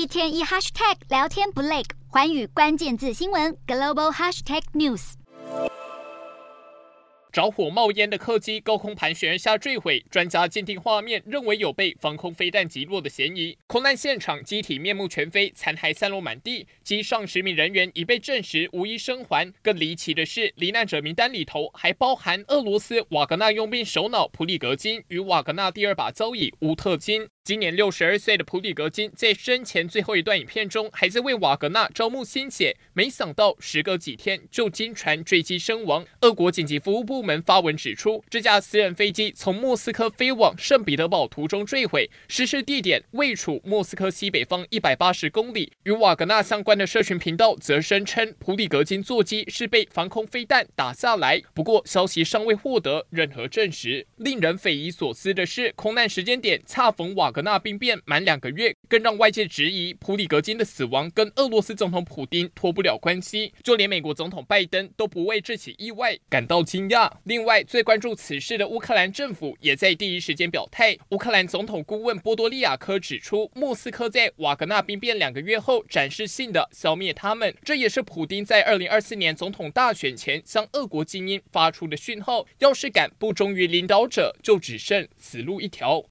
一天一 hashtag 聊天不累，寰宇关键字新闻 global hashtag news。着火冒烟的客机高空盘旋下坠毁，专家鉴定画面认为有被防空飞弹击落的嫌疑。空难现场机体面目全非，残骸散落满地，机上十名人员已被证实无一生还。更离奇的是，罹难者名单里头还包含俄罗斯瓦格纳佣兵首脑普里格金与瓦格纳第二把交椅乌特金。今年六十二岁的普里格金在生前最后一段影片中，还在为瓦格纳招募新血，没想到时隔几天就惊传坠机身亡。俄国紧急服务部门发文指出，这架私人飞机从莫斯科飞往圣彼得堡途中坠毁，失事地点位处莫斯科西北方一百八十公里。与瓦格纳相关的社群频道则声称，普里格金座机是被防空飞弹打下来，不过消息尚未获得任何证实。令人匪夷所思的是，空难时间点恰逢瓦格。纳兵变满两个月，更让外界质疑普里格金的死亡跟俄罗斯总统普丁脱不了关系。就连美国总统拜登都不为这起意外感到惊讶。另外，最关注此事的乌克兰政府也在第一时间表态。乌克兰总统顾问波多利亚科指出，莫斯科在瓦格纳兵变两个月后展示性的消灭他们，这也是普丁在二零二四年总统大选前向俄国精英发出的讯号：要是敢不忠于领导者，就只剩死路一条。